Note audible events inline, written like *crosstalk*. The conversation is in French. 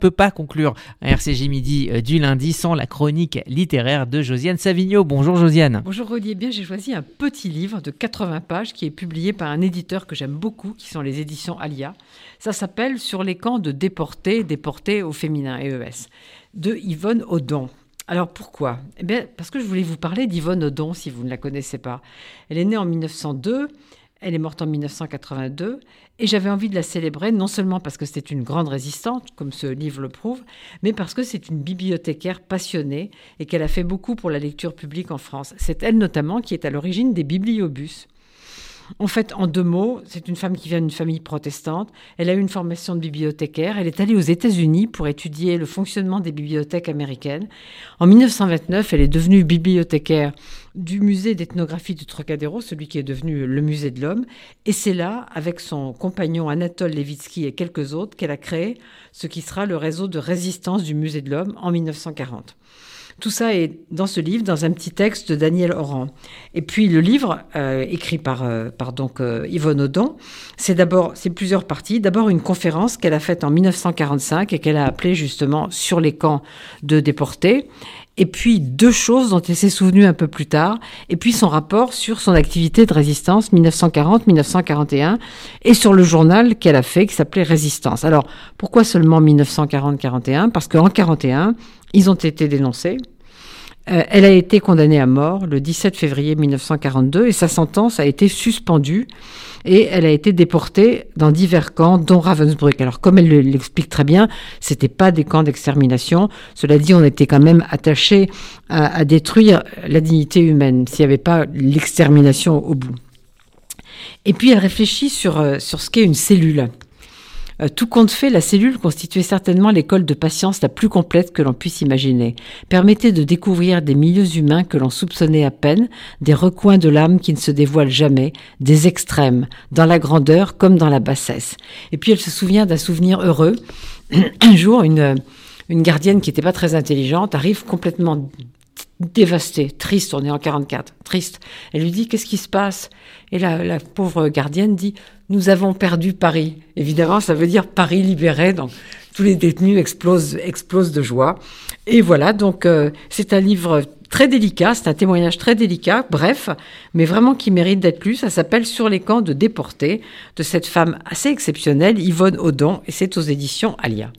peut pas conclure un RCG Midi euh, du lundi sans la chronique littéraire de Josiane Savigno. Bonjour Josiane. Bonjour Rodier. Bien, j'ai choisi un petit livre de 80 pages qui est publié par un éditeur que j'aime beaucoup, qui sont les éditions Alia. Ça s'appelle Sur les camps de déportés, déportés au féminin, EES, de Yvonne Audon. Alors pourquoi? Eh bien, parce que je voulais vous parler d'Yvonne Audon, si vous ne la connaissez pas. Elle est née en 1902. Elle est morte en 1982 et j'avais envie de la célébrer non seulement parce que c'était une grande résistante, comme ce livre le prouve, mais parce que c'est une bibliothécaire passionnée et qu'elle a fait beaucoup pour la lecture publique en France. C'est elle notamment qui est à l'origine des bibliobus. En fait, en deux mots, c'est une femme qui vient d'une famille protestante. Elle a eu une formation de bibliothécaire. Elle est allée aux États-Unis pour étudier le fonctionnement des bibliothèques américaines. En 1929, elle est devenue bibliothécaire du musée d'ethnographie du Trocadéro, celui qui est devenu le musée de l'homme. Et c'est là, avec son compagnon Anatole Levitsky et quelques autres, qu'elle a créé ce qui sera le réseau de résistance du musée de l'homme en 1940. Tout ça est dans ce livre, dans un petit texte de Daniel Oran. Et puis le livre, euh, écrit par, euh, donc euh, Yvonne Audon, c'est d'abord, c'est plusieurs parties. D'abord une conférence qu'elle a faite en 1945 et qu'elle a appelée justement sur les camps de déportés. Et puis deux choses dont elle s'est souvenue un peu plus tard. Et puis son rapport sur son activité de résistance 1940-1941 et sur le journal qu'elle a fait qui s'appelait Résistance. Alors pourquoi seulement 1940-41 Parce qu'en 41 ils ont été dénoncés. Euh, elle a été condamnée à mort le 17 février 1942 et sa sentence a été suspendue et elle a été déportée dans divers camps, dont Ravensbrück. Alors, comme elle l'explique très bien, c'était pas des camps d'extermination. Cela dit, on était quand même attaché à, détruire la dignité humaine s'il n'y avait pas l'extermination au bout. Et puis, elle réfléchit sur, euh, sur ce qu'est une cellule. Euh, tout compte fait, la cellule constituait certainement l'école de patience la plus complète que l'on puisse imaginer. Permettait de découvrir des milieux humains que l'on soupçonnait à peine, des recoins de l'âme qui ne se dévoilent jamais, des extrêmes, dans la grandeur comme dans la bassesse. Et puis elle se souvient d'un souvenir heureux. *clears throat* Un jour, une, une gardienne qui n'était pas très intelligente arrive complètement dévastée, triste, on est en 44, triste. Elle lui dit qu'est-ce qui se passe? Et la, la pauvre gardienne dit nous avons perdu Paris. Évidemment, ça veut dire Paris libéré, donc tous les détenus explosent, explosent de joie. Et voilà, donc euh, c'est un livre très délicat, c'est un témoignage très délicat, bref, mais vraiment qui mérite d'être lu. Ça s'appelle Sur les camps de déportés de cette femme assez exceptionnelle, Yvonne Audon, et c'est aux éditions Alia.